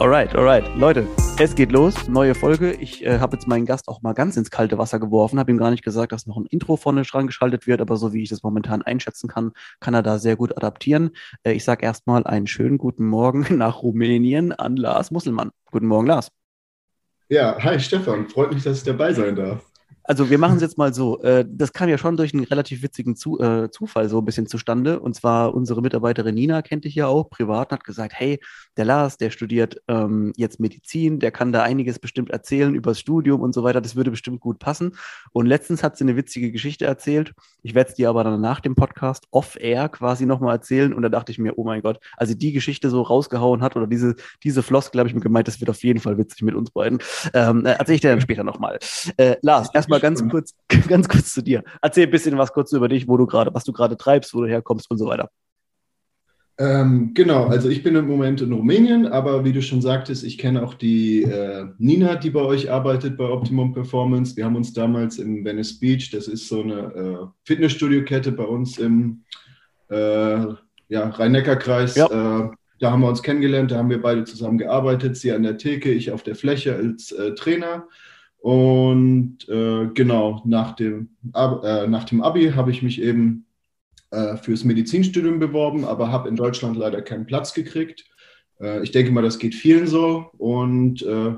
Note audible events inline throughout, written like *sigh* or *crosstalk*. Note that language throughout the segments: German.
Alright, alright. Leute, es geht los. Neue Folge. Ich äh, habe jetzt meinen Gast auch mal ganz ins kalte Wasser geworfen. Habe ihm gar nicht gesagt, dass noch ein Intro vorne dran geschaltet wird, aber so wie ich das momentan einschätzen kann, kann er da sehr gut adaptieren. Äh, ich sage erstmal einen schönen guten Morgen *laughs* nach Rumänien an Lars Musselmann. Guten Morgen, Lars. Ja, hi Stefan. Freut mich, dass ich dabei sein darf. Also wir machen es jetzt mal so. Äh, das kam ja schon durch einen relativ witzigen Zu äh, Zufall so ein bisschen zustande. Und zwar unsere Mitarbeiterin Nina kennt dich ja auch privat und hat gesagt, hey, der Lars, der studiert ähm, jetzt Medizin, der kann da einiges bestimmt erzählen über das Studium und so weiter. Das würde bestimmt gut passen. Und letztens hat sie eine witzige Geschichte erzählt. Ich werde es dir aber dann nach dem Podcast off-air quasi nochmal erzählen. Und da dachte ich mir, oh mein Gott, also die Geschichte so rausgehauen hat oder diese, diese Floskel habe ich mir gemeint, das wird auf jeden Fall witzig mit uns beiden. Ähm, äh, erzähle ich dir dann später nochmal. Äh, Lars, erstmal mal ganz kurz, *laughs* ganz kurz zu dir. Erzähl ein bisschen was kurz über dich, wo du gerade, was du gerade treibst, wo du herkommst und so weiter. Ähm, genau, also ich bin im Moment in Rumänien, aber wie du schon sagtest, ich kenne auch die äh, Nina, die bei euch arbeitet bei Optimum Performance. Wir haben uns damals in Venice Beach, das ist so eine äh, Fitnessstudio-Kette bei uns im äh, ja, Rhein-Neckar-Kreis. Ja. Äh, da haben wir uns kennengelernt, da haben wir beide zusammen gearbeitet, sie an der Theke, ich auf der Fläche als äh, Trainer. Und äh, genau, nach dem, äh, nach dem Abi habe ich mich eben äh, fürs Medizinstudium beworben, aber habe in Deutschland leider keinen Platz gekriegt. Äh, ich denke mal, das geht vielen so und äh,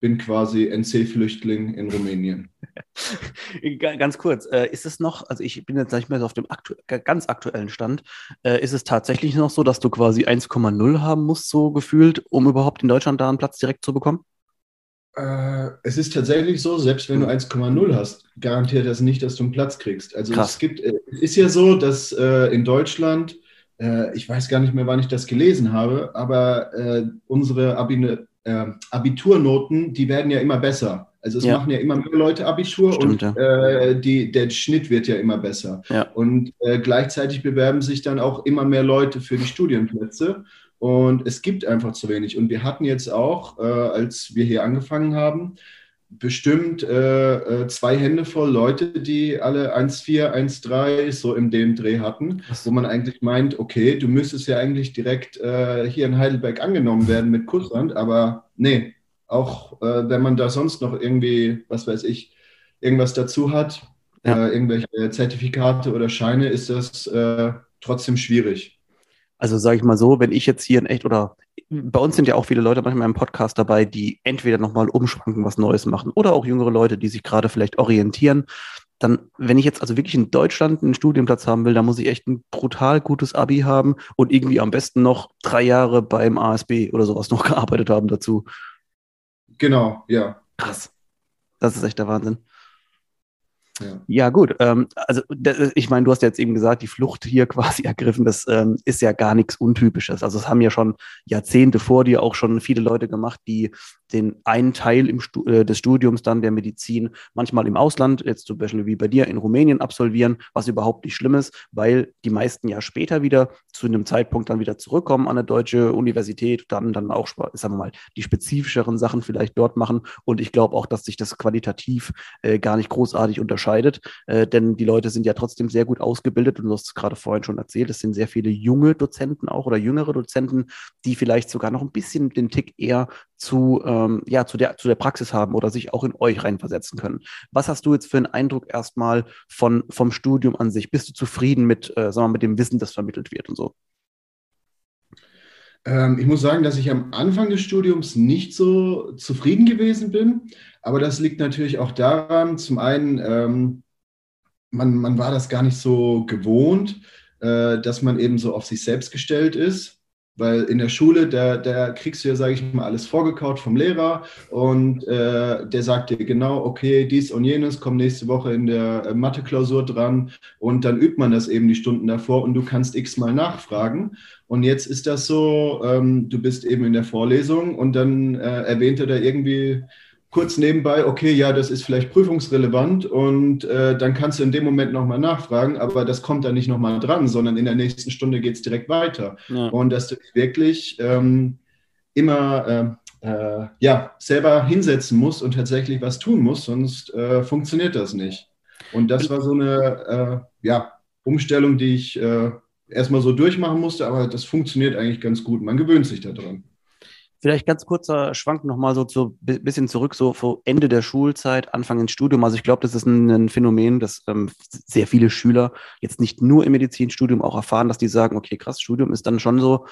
bin quasi NC-Flüchtling in Rumänien. *laughs* ganz kurz, äh, ist es noch, also ich bin jetzt nicht mehr auf dem aktu ganz aktuellen Stand, ist es tatsächlich noch so, dass du quasi 1,0 haben musst, so gefühlt, um überhaupt in Deutschland da einen Platz direkt zu bekommen? Äh, es ist tatsächlich so, selbst wenn du 1,0 hast, garantiert das nicht, dass du einen Platz kriegst. Also Krass. es gibt, äh, es ist ja so, dass äh, in Deutschland, äh, ich weiß gar nicht mehr, wann ich das gelesen habe, aber äh, unsere Abi, äh, Abiturnoten, die werden ja immer besser. Also es ja. machen ja immer mehr Leute Abitur Stimmt, und ja. die, der Schnitt wird ja immer besser. Ja. Und gleichzeitig bewerben sich dann auch immer mehr Leute für die Studienplätze. Und es gibt einfach zu wenig. Und wir hatten jetzt auch, äh, als wir hier angefangen haben, bestimmt äh, äh zwei Hände voll Leute, die alle 1,4, 1,3 so in dem Dreh hatten, wo man eigentlich meint, okay, du müsstest ja eigentlich direkt äh, hier in Heidelberg angenommen werden mit Kursland, aber nee, auch äh, wenn man da sonst noch irgendwie, was weiß ich, irgendwas dazu hat, ja. Äh, irgendwelche Zertifikate oder Scheine, ist das trotzdem schwierig. Also sage ich mal so, wenn ich jetzt hier in echt oder bei uns sind ja auch viele Leute manchmal im Podcast dabei, die entweder nochmal umschwanken, was Neues machen oder auch jüngere Leute, die sich gerade vielleicht orientieren. Dann, wenn ich jetzt also wirklich in Deutschland einen Studienplatz haben will, dann muss ich echt ein brutal gutes Abi haben und irgendwie am besten noch drei Jahre beim ASB oder sowas noch *laughs* gearbeitet haben dazu. Genau, ja. Krass. Das ist echt der Wahnsinn. Ja, ja gut. Ähm, also ich meine, du hast jetzt eben gesagt, die Flucht hier *laughs* quasi ergriffen, das ähm, ist ja gar nichts Untypisches. Also es haben ja schon Jahrzehnte vor dir auch schon viele Leute gemacht, die den einen Teil Stu äh, des Studiums dann der Medizin manchmal im Ausland, jetzt zum Beispiel wie bei dir in Rumänien absolvieren, was überhaupt nicht schlimm ist, weil die meisten ja später wieder zu einem Zeitpunkt dann wieder zurückkommen an eine deutsche Universität, dann dann auch, sagen wir mal, die spezifischeren Sachen vielleicht dort machen. Und ich glaube auch, dass sich das qualitativ äh, gar nicht großartig unterscheidet, äh, denn die Leute sind ja trotzdem sehr gut ausgebildet und du hast es gerade vorhin schon erzählt, es sind sehr viele junge Dozenten auch oder jüngere Dozenten, die vielleicht sogar noch ein bisschen den Tick eher zu, ähm, ja, zu, der, zu der Praxis haben oder sich auch in euch reinversetzen können. Was hast du jetzt für einen Eindruck erstmal von, vom Studium an sich? Bist du zufrieden mit, äh, sagen wir mit dem Wissen, das vermittelt wird und so? Ähm, ich muss sagen, dass ich am Anfang des Studiums nicht so zufrieden gewesen bin, aber das liegt natürlich auch daran, zum einen, ähm, man, man war das gar nicht so gewohnt, äh, dass man eben so auf sich selbst gestellt ist. Weil in der Schule, da, da kriegst du ja, sage ich mal, alles vorgekaut vom Lehrer und äh, der sagt dir genau, okay, dies und jenes kommt nächste Woche in der äh, Mathe-Klausur dran und dann übt man das eben die Stunden davor und du kannst x-mal nachfragen. Und jetzt ist das so, ähm, du bist eben in der Vorlesung und dann äh, erwähnt er da irgendwie kurz nebenbei, okay, ja, das ist vielleicht prüfungsrelevant und äh, dann kannst du in dem Moment nochmal nachfragen, aber das kommt dann nicht nochmal dran, sondern in der nächsten Stunde geht es direkt weiter. Ja. Und dass du wirklich ähm, immer äh, äh, ja, selber hinsetzen musst und tatsächlich was tun musst, sonst äh, funktioniert das nicht. Und das war so eine äh, ja, Umstellung, die ich äh, erstmal so durchmachen musste, aber das funktioniert eigentlich ganz gut. Man gewöhnt sich daran. Vielleicht ganz kurzer Schwank nochmal so zu bisschen zurück, so vor Ende der Schulzeit, Anfang ins Studium. Also ich glaube, das ist ein, ein Phänomen, dass ähm, sehr viele Schüler jetzt nicht nur im Medizinstudium auch erfahren, dass die sagen, okay, krass, Studium ist dann schon so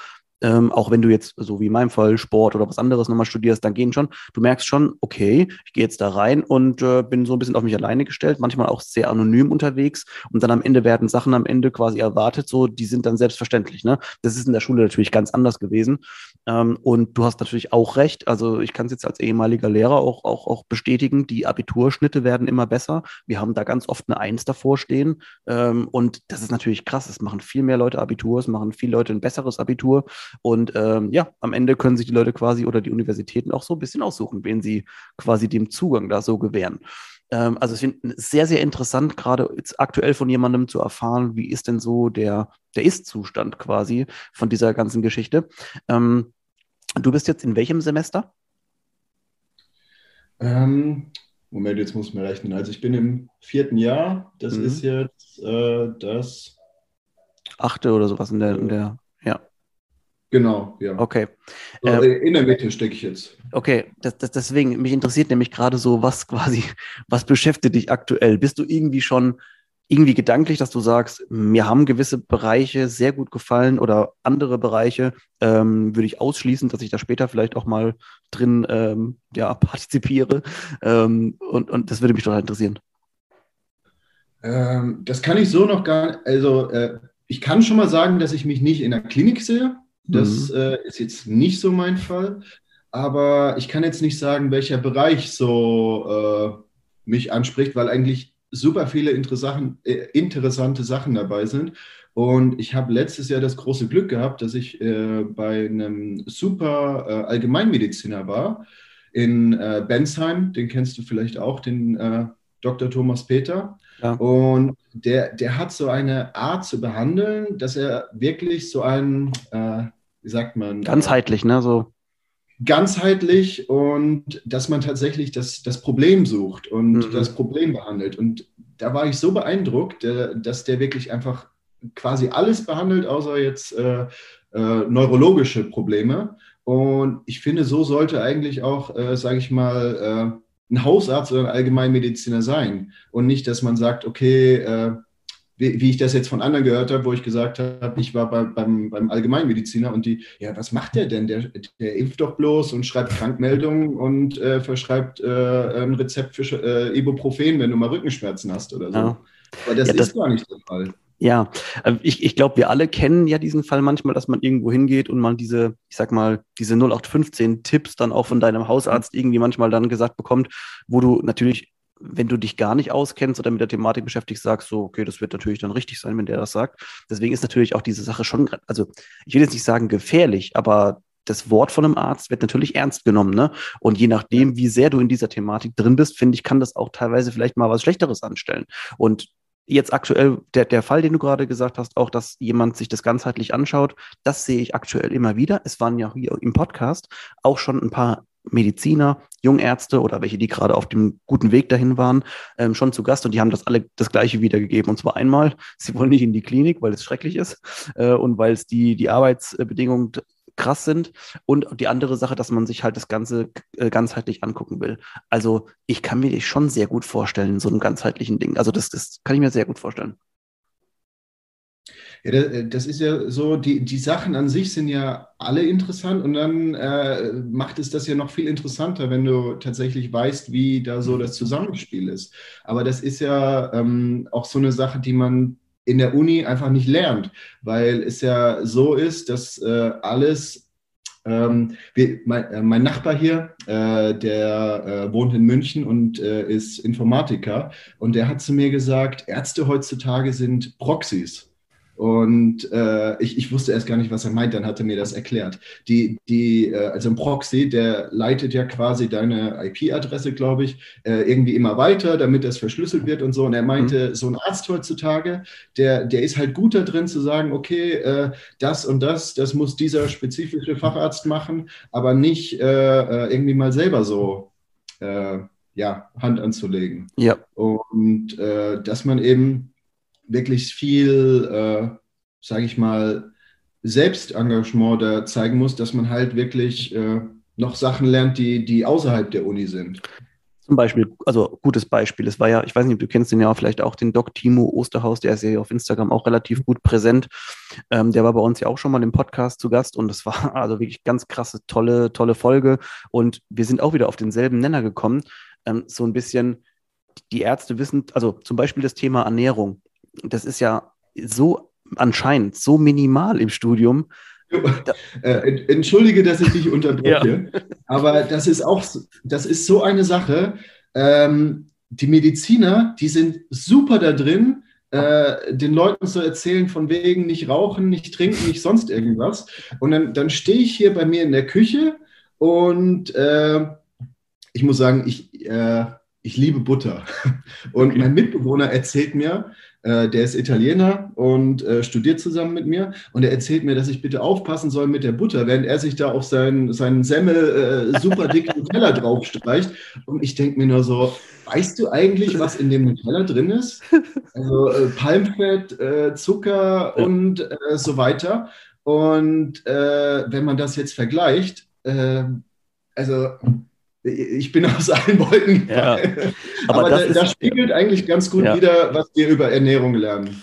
ähm, auch wenn du jetzt, so wie in meinem Fall, Sport oder was anderes nochmal studierst, dann gehen schon, du merkst schon, okay, ich gehe jetzt da rein und äh, bin so ein bisschen auf mich alleine gestellt, manchmal auch sehr anonym unterwegs und dann am Ende werden Sachen am Ende quasi erwartet, so, die sind dann selbstverständlich. Ne? Das ist in der Schule natürlich ganz anders gewesen. Ähm, und du hast natürlich auch recht, also ich kann es jetzt als ehemaliger Lehrer auch, auch, auch bestätigen, die Abiturschnitte werden immer besser. Wir haben da ganz oft eine Eins davor stehen. Ähm, und das ist natürlich krass. Es machen viel mehr Leute Abitur, es machen viele Leute ein besseres Abitur. Und ähm, ja, am Ende können sich die Leute quasi oder die Universitäten auch so ein bisschen aussuchen, wen sie quasi dem Zugang da so gewähren. Ähm, also ich finde es sehr, sehr interessant, gerade jetzt aktuell von jemandem zu erfahren, wie ist denn so der, der Ist-Zustand quasi von dieser ganzen Geschichte. Ähm, du bist jetzt in welchem Semester? Ähm, Moment, jetzt muss man rechnen. Also ich bin im vierten Jahr. Das mhm. ist jetzt äh, das achte oder sowas in der, in der Genau, ja. Okay. So, äh, in der Mitte stecke ich jetzt. Okay, das, das, deswegen, mich interessiert nämlich gerade so, was quasi, *laughs* was beschäftigt dich aktuell? Bist du irgendwie schon irgendwie gedanklich, dass du sagst, mir haben gewisse Bereiche sehr gut gefallen oder andere Bereiche ähm, würde ich ausschließen, dass ich da später vielleicht auch mal drin ähm, ja, *laughs* partizipiere. Ähm, und, und das würde mich total interessieren. Ähm, das kann ich so noch gar nicht. Also, äh, ich kann schon mal sagen, dass ich mich nicht in der Klinik sehe. Das mhm. äh, ist jetzt nicht so mein Fall. Aber ich kann jetzt nicht sagen, welcher Bereich so äh, mich anspricht, weil eigentlich super viele äh, interessante Sachen dabei sind. Und ich habe letztes Jahr das große Glück gehabt, dass ich äh, bei einem super äh, Allgemeinmediziner war in äh, Bensheim. Den kennst du vielleicht auch, den Dr. Thomas Peter. Ja. Und der, der hat so eine Art zu behandeln, dass er wirklich so ein, äh, wie sagt man? Ganzheitlich, ne? So. Ganzheitlich und dass man tatsächlich das, das Problem sucht und mhm. das Problem behandelt. Und da war ich so beeindruckt, äh, dass der wirklich einfach quasi alles behandelt, außer jetzt äh, äh, neurologische Probleme. Und ich finde, so sollte eigentlich auch, äh, sage ich mal, äh, ein Hausarzt oder ein Allgemeinmediziner sein. Und nicht, dass man sagt, okay, äh, wie, wie, ich das jetzt von anderen gehört habe, wo ich gesagt habe, ich war bei, beim, beim Allgemeinmediziner und die, ja, was macht der denn? Der, der impft doch bloß und schreibt Krankmeldungen und äh, verschreibt äh, ein Rezept für äh, Ibuprofen, wenn du mal Rückenschmerzen hast oder so. Ja. Aber das, ja, das ist gar nicht der Fall. Ja, äh, ich, ich glaube, wir alle kennen ja diesen Fall manchmal, dass man irgendwo hingeht und man diese, ich sag mal, diese 0815 Tipps dann auch von deinem Hausarzt irgendwie manchmal dann gesagt bekommt, wo du natürlich, wenn du dich gar nicht auskennst oder mit der Thematik beschäftigst, sagst so, okay, das wird natürlich dann richtig sein, wenn der das sagt. Deswegen ist natürlich auch diese Sache schon, also ich will jetzt nicht sagen gefährlich, aber das Wort von einem Arzt wird natürlich ernst genommen, ne? Und je nachdem, wie sehr du in dieser Thematik drin bist, finde ich, kann das auch teilweise vielleicht mal was Schlechteres anstellen. Und jetzt aktuell der, der Fall, den du gerade gesagt hast, auch, dass jemand sich das ganzheitlich anschaut, das sehe ich aktuell immer wieder. Es waren ja hier im Podcast auch schon ein paar Mediziner, Jungärzte oder welche, die gerade auf dem guten Weg dahin waren, ähm, schon zu Gast und die haben das alle das Gleiche wiedergegeben. Und zwar einmal, *laughs* sie wollen nicht in die Klinik, weil es schrecklich ist äh, und weil es die, die Arbeitsbedingungen krass sind. Und die andere Sache, dass man sich halt das Ganze äh, ganzheitlich angucken will. Also ich kann mir das schon sehr gut vorstellen, so einem ganzheitlichen Ding. Also das, das kann ich mir sehr gut vorstellen. Ja, äh, das ist ja so, die, die Sachen an sich sind ja alle interessant und dann äh, macht es das ja noch viel interessanter, wenn du tatsächlich weißt, wie da so das Zusammenspiel ist. Aber das ist ja ähm, auch so eine Sache, die man in der Uni einfach nicht lernt, weil es ja so ist, dass äh, alles, ähm, wie, mein, äh, mein, Nachbar hier, äh, der äh, wohnt in München und äh, ist Informatiker und der hat zu mir gesagt, Ärzte heutzutage sind Proxys. Und äh, ich, ich wusste erst gar nicht, was er meint, dann hat er mir das erklärt. Die, die, äh, also ein Proxy, der leitet ja quasi deine IP-Adresse, glaube ich, äh, irgendwie immer weiter, damit das verschlüsselt wird und so. Und er meinte, mhm. so ein Arzt heutzutage, der, der ist halt gut da drin zu sagen, okay, äh, das und das, das muss dieser spezifische Facharzt machen, aber nicht äh, äh, irgendwie mal selber so ja, Hand anzulegen. Ja. Und dass man eben wirklich viel, äh, sage ich mal, Selbstengagement da zeigen muss, dass man halt wirklich äh, noch Sachen lernt, die, die außerhalb der Uni sind. Zum Beispiel, also gutes Beispiel, es war ja, ich weiß nicht, du kennst den ja vielleicht auch, den Doc Timo Osterhaus, der ist ja auf Instagram auch relativ gut präsent. Ähm, der war bei uns ja auch schon mal im Podcast zu Gast und es war *laughs* also wirklich ganz krasse, tolle, tolle Folge. Und wir sind auch wieder auf denselben Nenner gekommen. Ähm, so ein bisschen, die Ärzte wissen, also zum Beispiel das Thema Ernährung das ist ja so anscheinend so minimal im Studium. *laughs* Äh, entschuldige, dass ich dich unterbreche, ja. *laughs* aber das ist auch, das ist so eine Sache. Ähm, die Mediziner, die sind super da drin, äh, den Leuten zu erzählen, von wegen nicht rauchen, nicht trinken, nicht sonst irgendwas. Und dann, dann stehe ich hier bei mir in der Küche und äh, ich muss sagen, ich, äh, ich liebe Butter. *laughs* Und okay. mein Mitbewohner erzählt mir, der ist Italiener und äh, studiert zusammen mit mir. Und er erzählt mir, dass ich bitte aufpassen soll mit der Butter, während er sich da auf seinen, seinen Semmel äh, super dicken Nutella draufstreicht. Und ich denke mir nur so, weißt du eigentlich, was in dem Nutella drin ist? Also äh, Palmfett, äh, Zucker und äh, so weiter. Und wenn man das jetzt vergleicht, also ich bin aus allen Wolken ja, aber, aber das, da, das, spiegelt eigentlich ganz gut ja. wieder, was wir über Ernährung lernen.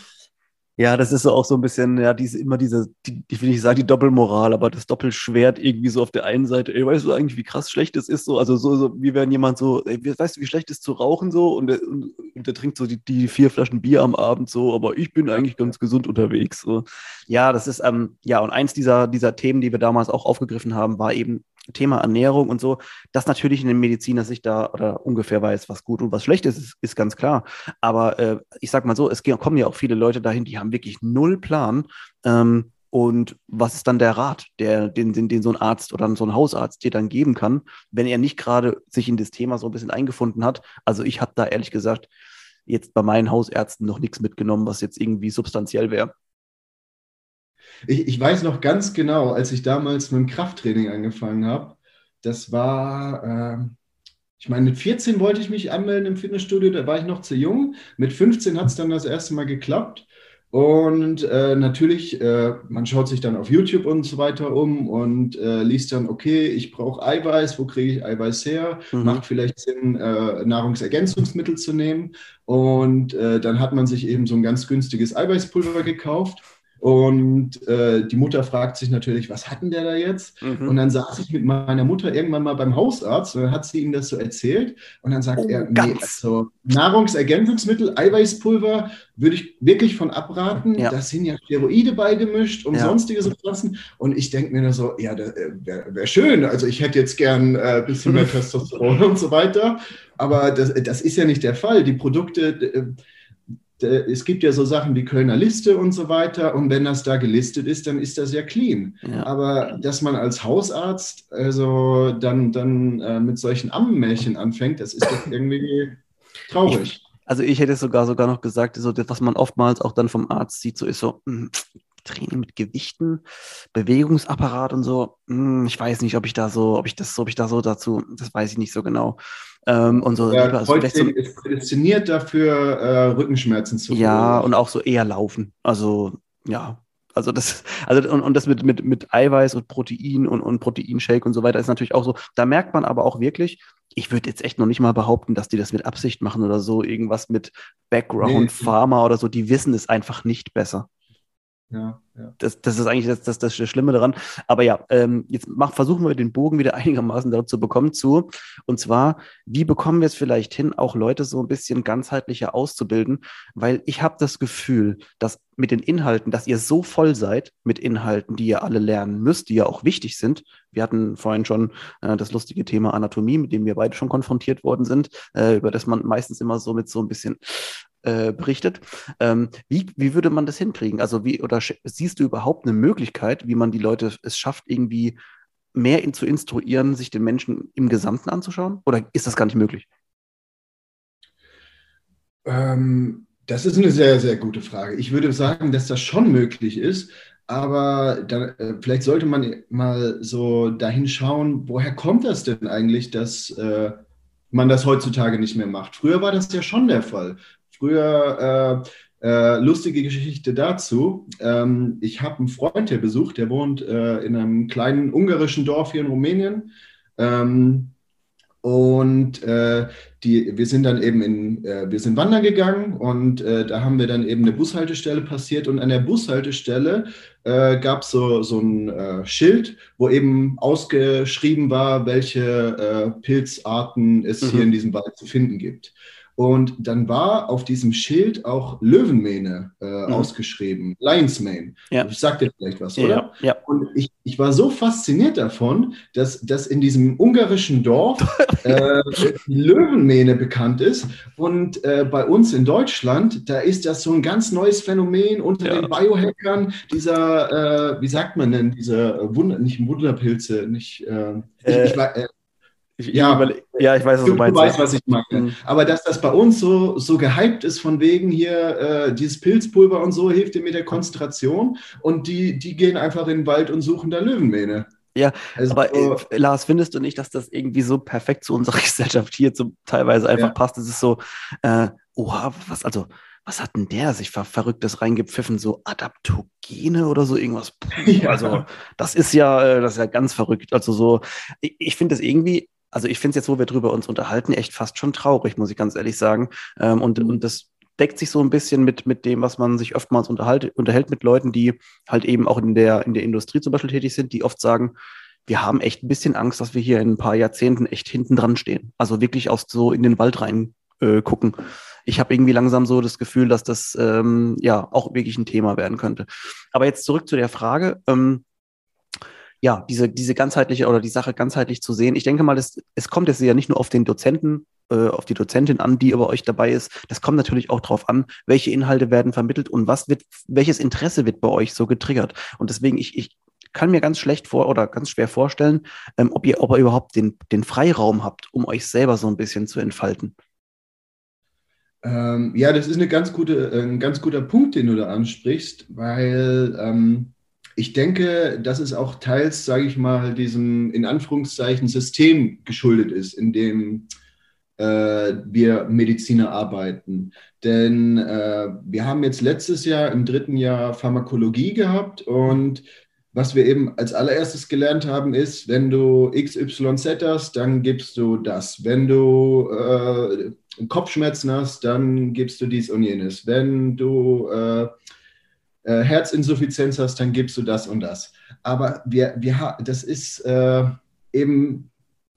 Ja, das ist so auch so ein bisschen, ja, diese, immer diese, die, ich will nicht sagen die Doppelmoral, aber das Doppelschwert irgendwie so auf der einen Seite, ey, weißt du eigentlich, wie krass schlecht es ist, so, also so, so wie wenn jemand so, ey, weißt du, wie schlecht es ist zu rauchen so und der, und, und der trinkt so die, die vier Flaschen Bier am Abend so, aber ich bin eigentlich ganz gesund unterwegs, so. Ja, das ist, ähm, ja, und eins dieser, dieser Themen, die wir damals auch aufgegriffen haben, war eben Thema Ernährung und so, dass natürlich in den Mediziner sich da oder ungefähr weiß, was gut und was schlecht ist, ist, ist ganz klar. Aber äh, ich sag mal so, es kommen ja auch viele Leute dahin, die haben wirklich null Plan. Ähm, und was ist dann der Rat, der, den, den, den so ein Arzt oder so ein Hausarzt dir dann geben kann, wenn er nicht gerade sich in das Thema so ein bisschen eingefunden hat? Also ich habe da ehrlich gesagt jetzt bei meinen Hausärzten noch nichts mitgenommen, was jetzt irgendwie substanziell wäre. Ich, ich weiß noch ganz genau, als ich damals mit dem Krafttraining angefangen habe, das war, äh, ich meine, mit 14 wollte ich mich anmelden im Fitnessstudio, da war ich noch zu jung. Mit 15 hat es dann das erste Mal geklappt. Und äh, natürlich, äh, man schaut sich dann auf YouTube und so weiter um und äh, liest dann, okay, ich brauche Eiweiß, wo kriege ich Eiweiß her? Mhm. Macht vielleicht Sinn, äh, Nahrungsergänzungsmittel zu nehmen. Und äh, dann hat man sich eben so ein ganz günstiges Eiweißpulver gekauft und äh, die Mutter fragt sich natürlich, was hat denn der da jetzt? Mhm. Und dann saß ich mit meiner Mutter irgendwann mal beim Hausarzt und dann hat sie ihm das so erzählt. Und dann sagt oh, er, nee, also Nahrungsergänzungsmittel, Eiweißpulver würde ich wirklich von abraten. Ja. Da sind ja Steroide beigemischt und ja. sonstige Substanzen. Und ich denke mir nur so, ja, äh, wäre wär schön. Also ich hätte jetzt gern ein äh, bisschen mehr *laughs* Testosteron und so weiter. Aber das, das ist ja nicht der Fall. Die Produkte äh, es gibt ja so Sachen wie Kölner Liste und so weiter. Und wenn das da gelistet ist, dann ist das ja clean. Ja. Aber dass man als Hausarzt also dann, dann äh, mit solchen Ammenmärchen anfängt, das ist doch irgendwie traurig. Ich, also ich hätte sogar sogar noch gesagt, so das, was man oftmals auch dann vom Arzt sieht, so ist so, mh, hm, Training mit Gewichten, Bewegungsapparat und so. Hm, ich weiß nicht, ob ich da so, ob ich das, ob ich da so dazu, das weiß ich nicht so genau. Ähm, und so, ja, also so, ist prädestiniert dafür, äh, Rückenschmerzen zu Ja, und auch so eher laufen. Also, ja. Also das, also und, und das mit, mit, mit Eiweiß und Protein und, und Proteinshake und so weiter ist natürlich auch so. Da merkt man aber auch wirklich, ich würde jetzt echt noch nicht mal behaupten, dass die das mit Absicht machen oder so, irgendwas mit Background, nee. Pharma oder so, die wissen es einfach nicht besser. Ja, ja. Das, das ist eigentlich das, das, das Schlimme daran. Aber ja, ähm, jetzt mach, versuchen wir den Bogen wieder *laughs* einigermaßen dazu bekommen zu. Und zwar, wie bekommen wir es vielleicht hin, auch Leute so ein bisschen ganzheitlicher auszubilden? Weil ich habe das Gefühl, dass mit den Inhalten, dass ihr so voll seid mit Inhalten, die ihr alle lernen müsst, die ja auch wichtig sind. Wir hatten vorhin schon äh, das lustige Thema Anatomie, mit dem wir beide schon konfrontiert worden sind, äh, über das man meistens immer so mit so ein bisschen äh, berichtet. Ähm, wie, wie würde man das hinkriegen? Also wie, oder siehst du überhaupt eine Möglichkeit, wie man die Leute es schafft, irgendwie mehr in, zu instruieren, sich den Menschen im Gesamten anzuschauen? Oder ist das gar nicht möglich? Ähm, das ist eine sehr, sehr gute Frage. Ich würde sagen, dass das schon möglich ist, aber da, äh, vielleicht sollte man mal so dahin schauen, woher kommt das denn eigentlich, dass äh, man das heutzutage nicht mehr macht? Früher war das ja schon der Fall. Früher, äh, äh, lustige Geschichte dazu, ähm, ich habe einen Freund hier besucht, der wohnt äh, in einem kleinen ungarischen Dorf hier in Rumänien. Ähm, und äh, die, wir sind dann eben in, äh, wir sind wandern gegangen und äh, da haben wir dann eben eine Bushaltestelle passiert und an der Bushaltestelle äh, gab so, so ein äh, Schild, wo eben ausgeschrieben war, welche äh, Pilzarten es mhm. hier in diesem Wald zu finden gibt. Und dann war auf diesem Schild auch Löwenmähne äh, mhm. ausgeschrieben, Lion's Mane. Ja. Ich sag dir vielleicht was, oder? Ja, ja. Und ich, ich war so fasziniert davon, dass, dass in diesem ungarischen Dorf *laughs* äh, Löwenmähne bekannt ist. Und äh, bei uns in Deutschland, da ist das so ein ganz neues Phänomen unter ja. den Biohackern, dieser, äh, wie sagt man denn, diese Wunder, nicht Wunderpilze, nicht, äh, ich, ich, äh, ich, ja, ja, ich weiß, was du, du meinst. Du weißt, was ich meine. Mhm. Aber dass das bei uns so, so gehypt ist, von wegen hier, äh, dieses Pilzpulver und so, hilft dir mit der Konzentration. Und die, die gehen einfach in den Wald und suchen da Löwenmähne. Ja, also, aber äh, Lars, findest du nicht, dass das irgendwie so perfekt zu unserer *laughs* Gesellschaft hier zum, teilweise einfach ja. passt? Es ist so, äh, oha, was, also, was hat denn der sich ver Verrücktes reingepfiffen? So Adaptogene oder so irgendwas? Puh, *laughs* ja. Also, das ist ja, äh, das ist ja ganz verrückt. Also so, ich, ich finde das irgendwie also ich finde es jetzt, wo wir drüber uns unterhalten, echt fast schon traurig, muss ich ganz ehrlich sagen. Ähm, und, und das deckt sich so ein bisschen mit, mit dem, was man sich oftmals unterhält, unterhält mit Leuten, die halt eben auch in der, in der Industrie zum Beispiel tätig sind, die oft sagen, wir haben echt ein bisschen Angst, dass wir hier in ein paar Jahrzehnten echt hinten dran stehen. Also wirklich aus so in den Wald rein äh, gucken. Ich habe irgendwie langsam so das Gefühl, dass das ähm, ja auch wirklich ein Thema werden könnte. Aber jetzt zurück zu der Frage. Ähm, ja, diese, diese ganzheitliche oder die Sache ganzheitlich zu sehen. Ich denke mal, das, es kommt jetzt ja nicht nur auf den Dozenten, äh, auf die Dozentin an, die über euch dabei ist. Das kommt natürlich auch darauf an, welche Inhalte werden vermittelt und was wird, welches Interesse wird bei euch so getriggert. Und deswegen, ich, ich kann mir ganz schlecht vor oder ganz schwer vorstellen, ähm, ob ihr, ob ihr überhaupt den, den Freiraum habt, um euch selber so ein bisschen zu entfalten. Ähm, ja, das ist eine ganz gute, ein ganz guter Punkt, den du da ansprichst, weil ähm, ich denke, dass es auch teils, sage ich mal, diesem in Anführungszeichen System geschuldet ist, in dem äh, wir Mediziner arbeiten. Denn äh, wir haben jetzt letztes Jahr im dritten Jahr Pharmakologie gehabt und was wir eben als allererstes gelernt haben, ist, wenn du XYZ hast, dann gibst du das. Wenn du äh, Kopfschmerzen hast, dann gibst du dies und jenes. Wenn du äh, äh, Herzinsuffizienz hast, dann gibst du das und das. Aber wir, wir, das ist äh, eben,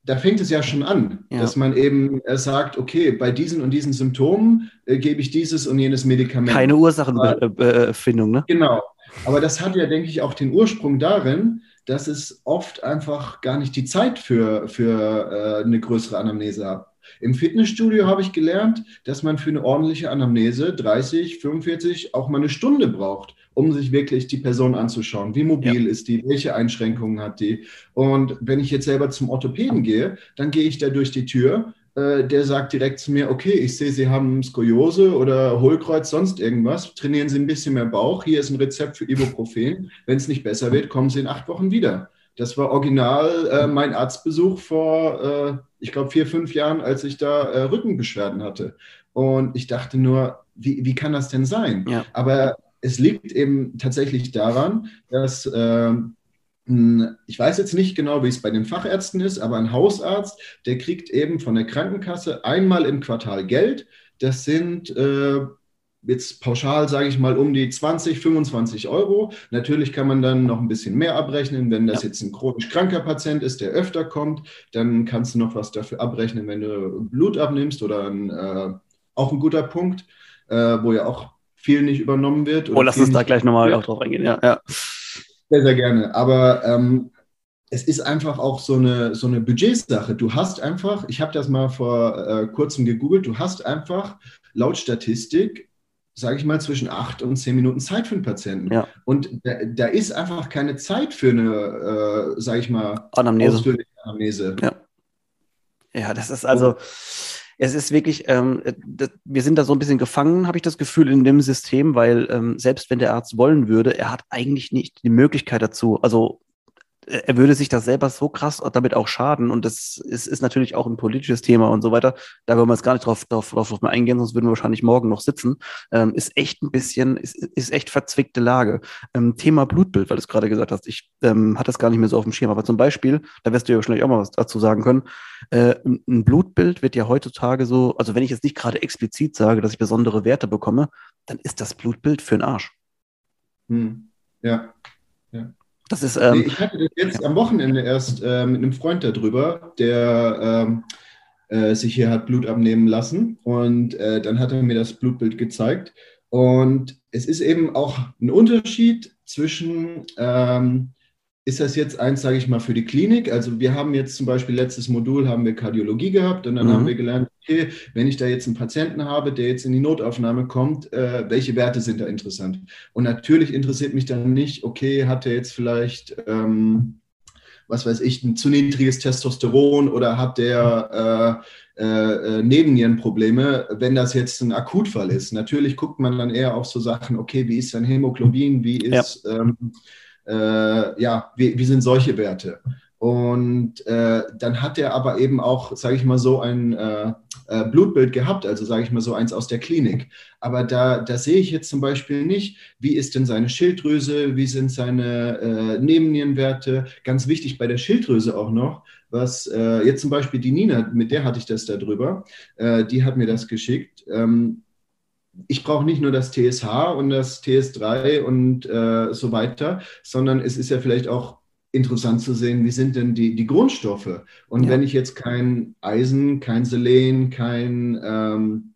da fängt es ja schon an, ja. dass man eben äh, sagt, okay, bei diesen und diesen Symptomen äh, gebe ich dieses und jenes Medikament. Keine Ursachenfindung, ne? Genau. Aber das hat ja, denke ich, auch den Ursprung darin, dass es oft einfach gar nicht die Zeit für, für äh, eine größere Anamnese hat. Im Fitnessstudio habe ich gelernt, dass man für eine ordentliche Anamnese 30, 45, auch mal eine Stunde braucht, um sich wirklich die Person anzuschauen. Wie mobil ja. ist die? Welche Einschränkungen hat die? Und wenn ich jetzt selber zum Orthopäden gehe, dann gehe ich da durch die Tür. Äh, der sagt direkt zu mir, okay, ich sehe, Sie haben Skoliose oder Hohlkreuz, sonst irgendwas. Trainieren Sie ein bisschen mehr Bauch. Hier ist ein Rezept für Ibuprofen. Wenn es nicht besser wird, kommen Sie in acht Wochen wieder. Das war original äh, mein Arztbesuch vor, äh, ich glaube, vier, fünf Jahren, als ich da äh, Rückenbeschwerden hatte. Und ich dachte nur, wie, wie kann das denn sein? Ja. Aber es liegt eben tatsächlich daran, dass ähm, ich weiß jetzt nicht genau, wie es bei den Fachärzten ist, aber ein Hausarzt, der kriegt eben von der Krankenkasse einmal im Quartal Geld. Das sind äh, jetzt pauschal, sage ich mal, um die 20, 25 Euro. Natürlich kann man dann noch ein bisschen mehr abrechnen. Wenn das ja. jetzt ein chronisch kranker Patient ist, der öfter kommt, dann kannst du noch was dafür abrechnen, wenn du Blut abnimmst oder ein, äh, auch ein guter Punkt, äh, wo ja auch viel nicht übernommen wird. Oh, lass uns da gleich nochmal auch drauf eingehen, ja. ja. Sehr, sehr gerne. Aber ähm, es ist einfach auch so eine, so eine Budgetsache. Du hast einfach, ich habe das mal vor äh, kurzem gegoogelt, du hast einfach laut Statistik sage ich mal, zwischen acht und zehn Minuten Zeit für einen Patienten. Ja. Und da, da, ist einfach keine Zeit für eine, äh, sage ich mal, Anamnese. ausführliche Anamnese. Ja. ja, das ist also, es ist wirklich, ähm, das, wir sind da so ein bisschen gefangen, habe ich das Gefühl, in dem System, weil ähm, selbst wenn der Arzt wollen würde, er hat eigentlich nicht die Möglichkeit dazu. Also er würde sich das selber so krass damit auch schaden. Und das ist, ist natürlich auch ein politisches Thema und so weiter. Da wollen wir jetzt gar nicht drauf, drauf, drauf mal eingehen, sonst würden wir wahrscheinlich morgen noch sitzen. Ähm, ist echt ein bisschen, ist, ist echt verzwickte Lage. Ähm, Thema Blutbild, weil du es gerade gesagt hast. Ich ähm, hatte das gar nicht mehr so auf dem Schirm. Aber zum Beispiel, da wirst du ja wahrscheinlich auch mal was dazu sagen können. Äh, ein Blutbild wird ja heutzutage so, also wenn ich jetzt nicht gerade explizit sage, dass ich besondere Werte bekomme, dann ist das Blutbild für den Arsch. Hm. Ja. Das ist, ähm, nee, ich hatte das jetzt ja. am Wochenende erst äh, mit einem Freund darüber, der ähm, äh, sich hier hat Blut abnehmen lassen. Und äh, dann hat er mir das Blutbild gezeigt. Und es ist eben auch ein Unterschied zwischen ähm, ist das jetzt eins, sage ich mal, für die Klinik? Also wir haben jetzt zum Beispiel letztes Modul haben wir Kardiologie gehabt und dann mhm. haben wir gelernt, okay, wenn ich da jetzt einen Patienten habe, der jetzt in die Notaufnahme kommt, äh, welche Werte sind da interessant? Und natürlich interessiert mich dann nicht, okay, hat er jetzt vielleicht, ähm, was weiß ich, ein zu niedriges Testosteron oder hat der äh, äh, Nebennierenprobleme, wenn das jetzt ein Akutfall ist. Natürlich guckt man dann eher auf so Sachen, okay, wie ist sein Hämoglobin, wie ist... Ja. Ähm, äh, ja, wie, wie sind solche Werte? Und äh, dann hat er aber eben auch, sage ich mal so, ein äh, äh, Blutbild gehabt, also sage ich mal so eins aus der Klinik. Aber da, da sehe ich jetzt zum Beispiel nicht, wie ist denn seine Schilddrüse, wie sind seine äh, Nebennierenwerte. Ganz wichtig bei der Schilddrüse auch noch, was äh, jetzt zum Beispiel die Nina, mit der hatte ich das darüber, äh, die hat mir das geschickt. Ähm, ich brauche nicht nur das TSH und das TS3 und äh, so weiter, sondern es ist ja vielleicht auch interessant zu sehen, wie sind denn die, die Grundstoffe. Und ja. wenn ich jetzt kein Eisen, kein Selen, kein, ähm,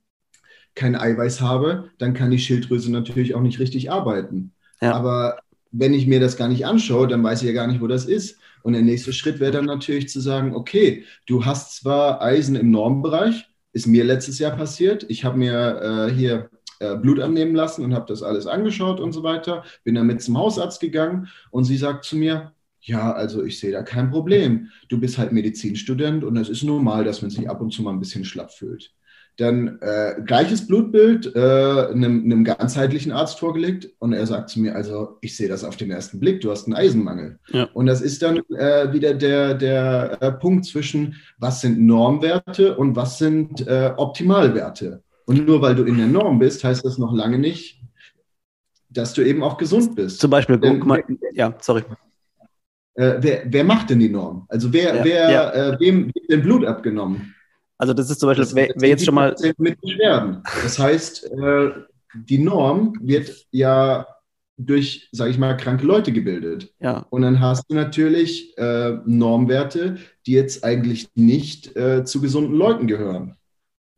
kein Eiweiß habe, dann kann die Schilddrüse natürlich auch nicht richtig arbeiten. Ja. Aber wenn ich mir das gar nicht anschaue, dann weiß ich ja gar nicht, wo das ist. Und der nächste Schritt wäre dann natürlich zu sagen, okay, du hast zwar Eisen im Normbereich, ist mir letztes Jahr passiert. Ich habe mir äh, hier äh, Blut annehmen lassen und habe das alles angeschaut und so weiter. Bin damit zum Hausarzt gegangen und sie sagt zu mir, ja, also ich sehe da kein Problem. Du bist halt Medizinstudent und es ist normal, dass man sich ab und zu mal ein bisschen schlapp fühlt. Dann äh, gleiches Blutbild äh, einem, einem ganzheitlichen Arzt vorgelegt und er sagt zu mir, also ich sehe das auf den ersten Blick, du hast einen Eisenmangel. Ja. Und das ist dann äh, wieder der, der äh, Punkt zwischen, was sind Normwerte und was sind äh, Optimalwerte. Und nur weil du in der Norm bist, heißt das noch lange nicht, dass du eben auch gesund bist. Zum Beispiel, guck mal, ja, sorry. Äh, wer, wer, macht denn die Norm? Also wer, ja, wer ja. Äh, wem wird denn Blut abgenommen? Also das ist zum Beispiel, das, wer, wer jetzt schon mal... Mit Beschwerden. Das heißt, äh, die Norm wird ja durch, sage ich mal, kranke Leute gebildet. Ja. Und dann hast du natürlich äh, Normwerte, die jetzt eigentlich nicht äh, zu gesunden Leuten gehören.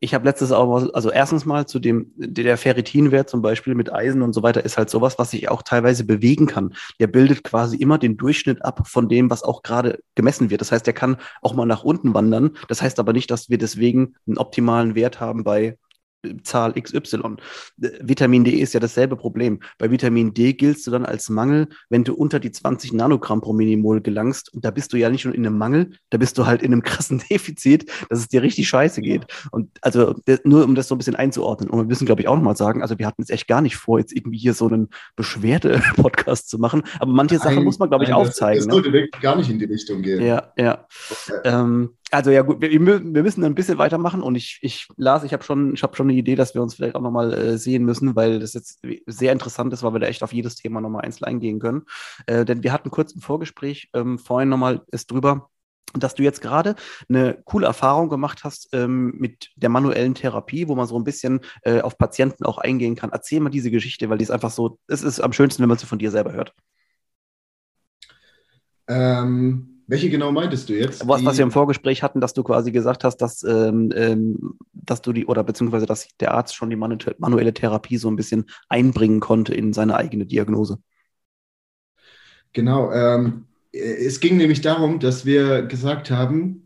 Ich habe letztes auch, also erstens mal zu dem, der Ferritinwert zum Beispiel mit Eisen und so weiter ist halt sowas, was sich auch teilweise bewegen kann. Der bildet quasi immer den Durchschnitt ab von dem, was auch gerade gemessen wird. Das heißt, der kann auch mal nach unten wandern. Das heißt aber nicht, dass wir deswegen einen optimalen Wert haben bei Zahl XY. Vitamin D ist ja dasselbe Problem. Bei Vitamin D giltst du dann als Mangel, wenn du unter die 20 Nanogramm pro Minimol gelangst. Und da bist du ja nicht nur in einem Mangel, da bist du halt in einem *laughs* krassen Defizit, dass es dir richtig scheiße geht. Und also nur um das so ein bisschen einzuordnen. Und wir müssen, glaube ich, auch nochmal sagen, also wir hatten es echt gar nicht vor, jetzt irgendwie hier so einen Beschwerde-Podcast *laughs* zu machen. Aber manche Sachen nein, muss man, glaube ich, nein, aufzeigen. Das, das ne? sollte gar nicht in die Richtung gehen. Ja, ja. Okay. Ähm, also ja gut, wir, wir, müssen ein bisschen weitermachen und ich, ich las, ich habe schon, habe schon eine Idee, dass wir uns vielleicht auch nochmal äh, sehen müssen, weil das jetzt sehr interessant ist, weil wir da echt auf jedes Thema nochmal einzeln eingehen können. Äh, denn wir hatten kurz ein Vorgespräch, ähm, vorhin nochmal ist drüber, dass du jetzt gerade eine coole Erfahrung gemacht hast ähm, mit der manuellen Therapie, wo man so ein bisschen äh, auf Patienten auch eingehen kann. Erzähl mal diese Geschichte, weil die ist einfach so, es ist am schönsten, wenn man sie von dir selber hört. Ähm, welche genau meintest du jetzt? Was, was wir im Vorgespräch hatten, dass du quasi gesagt hast, dass, ähm, ähm, dass du die, oder beziehungsweise dass der Arzt schon die manuelle Therapie so ein bisschen einbringen konnte in seine eigene Diagnose. Genau. Ähm, es ging nämlich darum, dass wir gesagt haben,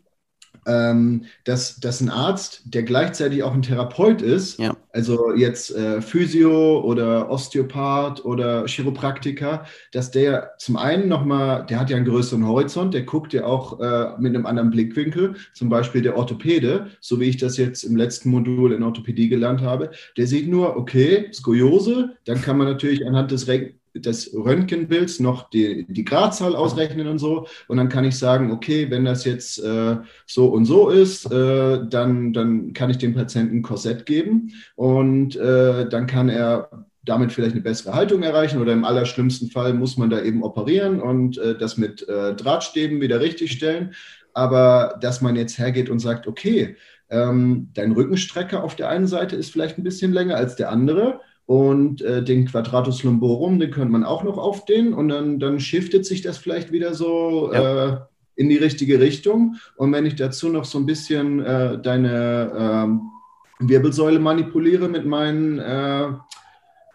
ähm, dass, dass ein Arzt, der gleichzeitig auch ein Therapeut ist, ja. also jetzt äh, Physio oder Osteopath oder Chiropraktiker, dass der zum einen nochmal, der hat ja einen größeren Horizont, der guckt ja auch äh, mit einem anderen Blickwinkel, zum Beispiel der Orthopäde, so wie ich das jetzt im letzten Modul in Orthopädie gelernt habe, der sieht nur, okay, Skoliose, dann kann man natürlich anhand des Re des Röntgenbilds noch die, die Gradzahl ausrechnen und so. Und dann kann ich sagen, okay, wenn das jetzt äh, so und so ist, äh, dann, dann kann ich dem Patienten ein Korsett geben und äh, dann kann er damit vielleicht eine bessere Haltung erreichen oder im allerschlimmsten Fall muss man da eben operieren und äh, das mit äh, Drahtstäben wieder richtigstellen. Aber dass man jetzt hergeht und sagt, okay, ähm, dein Rückenstrecker auf der einen Seite ist vielleicht ein bisschen länger als der andere und äh, den Quadratus lumborum, den könnte man auch noch aufdehnen und dann, dann shiftet sich das vielleicht wieder so ja. äh, in die richtige Richtung. Und wenn ich dazu noch so ein bisschen äh, deine äh, Wirbelsäule manipuliere mit, meinen, äh,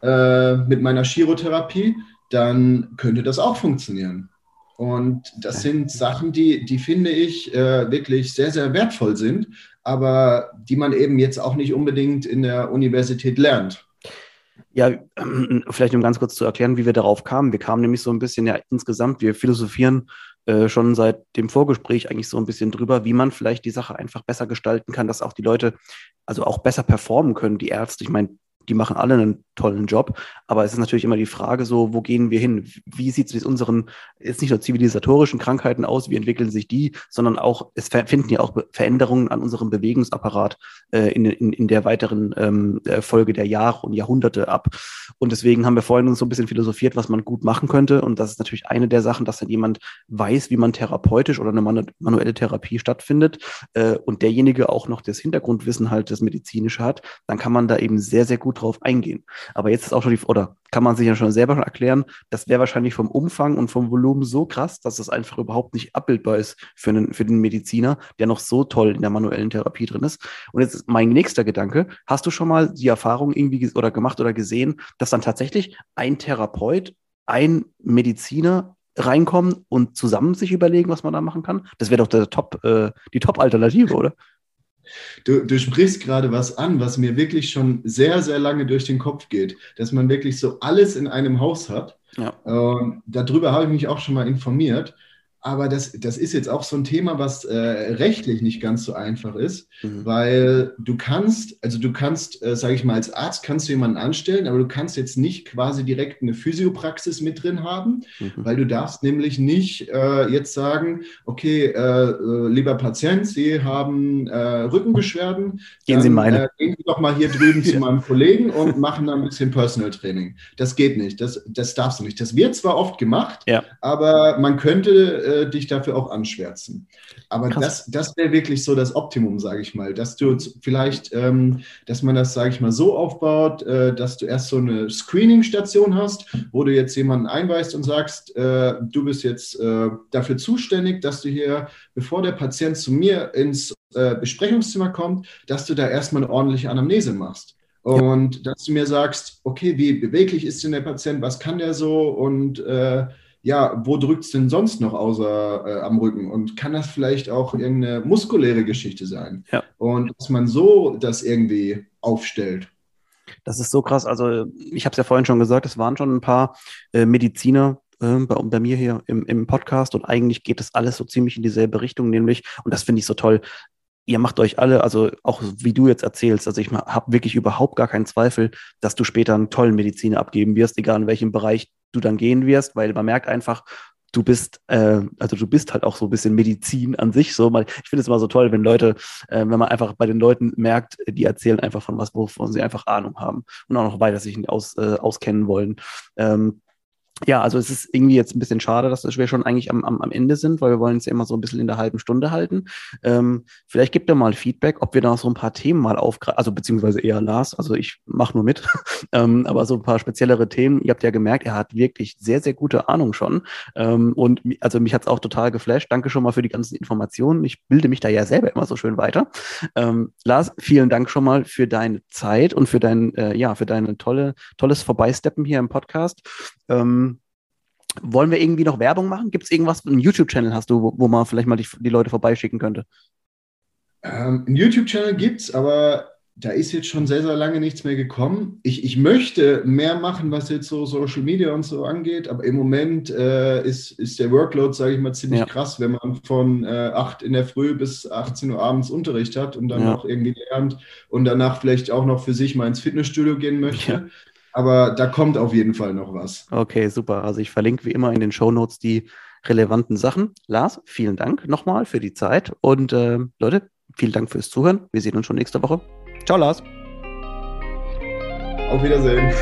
äh, mit meiner Chirotherapie, dann könnte das auch funktionieren. Und das sind Sachen, die, die finde ich wirklich sehr, sehr wertvoll sind, aber die man eben jetzt auch nicht unbedingt in der Universität lernt. Ja, *clears throat* vielleicht um ganz kurz zu erklären, wie wir darauf kamen. Wir kamen nämlich so ein bisschen ja insgesamt, wir philosophieren äh, schon seit dem Vorgespräch eigentlich so ein bisschen drüber, wie man vielleicht die Sache einfach besser gestalten kann, dass auch die Leute also auch besser performen können, die Ärzte. Ich meine, die machen alle einen tollen Job, aber es ist natürlich immer die Frage so, wo gehen wir hin? Wie sieht es mit unseren, jetzt nicht nur zivilisatorischen Krankheiten aus, wie entwickeln sich die, sondern auch, es finden ja auch Veränderungen an unserem Bewegungsapparat äh, in, in, in der weiteren ähm, äh, Folge der Jahre und Jahrhunderte ab. Und deswegen haben wir vorhin uns so ein bisschen philosophiert, was man gut machen könnte. Und das ist natürlich eine der Sachen, dass dann jemand weiß, wie man therapeutisch oder eine manuelle Therapie stattfindet äh, und derjenige auch noch das Hintergrundwissen halt, das medizinische hat, dann kann man da eben sehr, sehr gut drauf eingehen. Aber jetzt ist auch schon die, oder kann man sich ja schon selber schon erklären, das wäre wahrscheinlich vom Umfang und vom Volumen so krass, dass das einfach überhaupt nicht abbildbar ist für, einen, für den Mediziner, der noch so toll in der manuellen Therapie drin ist. Und jetzt ist mein nächster Gedanke, hast du schon mal die Erfahrung irgendwie oder gemacht oder gesehen, dass dann tatsächlich ein Therapeut, ein Mediziner reinkommen und zusammen sich überlegen, was man da machen kann? Das wäre doch der Top, äh, die Top-Alternative, oder? Du, du sprichst gerade was an, was mir wirklich schon sehr, sehr lange durch den Kopf geht, dass man wirklich so alles in einem Haus hat. Ja. Ähm, darüber habe ich mich auch schon mal informiert. Aber das, das ist jetzt auch so ein Thema, was äh, rechtlich nicht ganz so einfach ist, mhm. weil du kannst, also du kannst, äh, sage ich mal, als Arzt kannst du jemanden anstellen, aber du kannst jetzt nicht quasi direkt eine Physiopraxis mit drin haben, mhm. weil du darfst nämlich nicht äh, jetzt sagen, okay, äh, äh, lieber Patient, Sie haben äh, Rückenbeschwerden, gehen dann, Sie meine. gehen Sie doch mal hier drüben *laughs* zu meinem Kollegen und machen da ein bisschen Personal Training. Das geht nicht, das, das darfst du nicht. Das wird zwar oft gemacht, ja. aber man könnte äh, dich dafür auch anschwärzen. Aber Krass. das, das wäre wirklich so das Optimum, sage ich mal, dass du vielleicht, ähm, dass man das, sage ich mal, so aufbaut, äh, dass du erst so eine Screening-Station hast, wo du jetzt jemanden einweist und sagst, äh, du bist jetzt äh, dafür zuständig, dass du hier, bevor der Patient zu mir ins äh, Besprechungszimmer kommt, dass du da erstmal eine ordentliche Anamnese machst. Und dass du mir sagst, okay, wie beweglich ist denn der Patient, was kann der so und äh, ja, wo drückt es denn sonst noch außer äh, am Rücken? Und kann das vielleicht auch irgendeine muskuläre Geschichte sein? Ja. Und dass man so das irgendwie aufstellt. Das ist so krass. Also, ich habe es ja vorhin schon gesagt, es waren schon ein paar äh, Mediziner, äh, bei, bei, mir hier im, im Podcast und eigentlich geht das alles so ziemlich in dieselbe Richtung, nämlich, und das finde ich so toll, ihr macht euch alle, also auch wie du jetzt erzählst, also ich habe wirklich überhaupt gar keinen Zweifel, dass du später einen tollen Mediziner abgeben wirst, egal in welchem Bereich du dann gehen wirst, weil man merkt einfach, du bist, äh, also du bist halt auch so ein bisschen Medizin an sich. So, mal, ich finde es immer so toll, wenn Leute, äh, wenn man einfach bei den Leuten merkt, die erzählen einfach von was, wovon sie einfach Ahnung haben und auch noch weiter sich aus, äh, auskennen wollen. Ähm, ja, also es ist irgendwie jetzt ein bisschen schade, dass wir schon eigentlich am, am, am Ende sind, weil wir wollen es ja immer so ein bisschen in der halben Stunde halten. Ähm, vielleicht gibt er mal Feedback, ob wir da so ein paar Themen mal aufgreifen, also beziehungsweise eher Lars, also ich mache nur mit, *laughs* ähm, aber so ein paar speziellere Themen. Ihr habt ja gemerkt, er hat wirklich sehr, sehr gute Ahnung schon. Ähm, und also mich hat es auch total geflasht. Danke schon mal für die ganzen Informationen. Ich bilde mich da ja selber immer so schön weiter. Ähm, Lars, vielen Dank schon mal für deine Zeit und für dein, äh, ja, für deine tolle, tolles Vorbeisteppen hier im Podcast. Ähm, wollen wir irgendwie noch Werbung machen? Gibt es irgendwas, einen YouTube-Channel hast du, wo, wo man vielleicht mal die, die Leute vorbeischicken könnte? Ähm, einen YouTube-Channel gibt es, aber da ist jetzt schon sehr, sehr lange nichts mehr gekommen. Ich, ich möchte mehr machen, was jetzt so Social Media und so angeht, aber im Moment äh, ist, ist der Workload, sage ich mal, ziemlich ja. krass, wenn man von äh, 8 in der Früh bis 18 Uhr abends Unterricht hat und dann ja. noch irgendwie lernt und danach vielleicht auch noch für sich mal ins Fitnessstudio gehen möchte. Ja. Aber da kommt auf jeden Fall noch was. Okay, super. Also ich verlinke wie immer in den Show Notes die relevanten Sachen. Lars, vielen Dank nochmal für die Zeit und äh, Leute, vielen Dank fürs Zuhören. Wir sehen uns schon nächste Woche. Ciao, Lars. Auf Wiedersehen.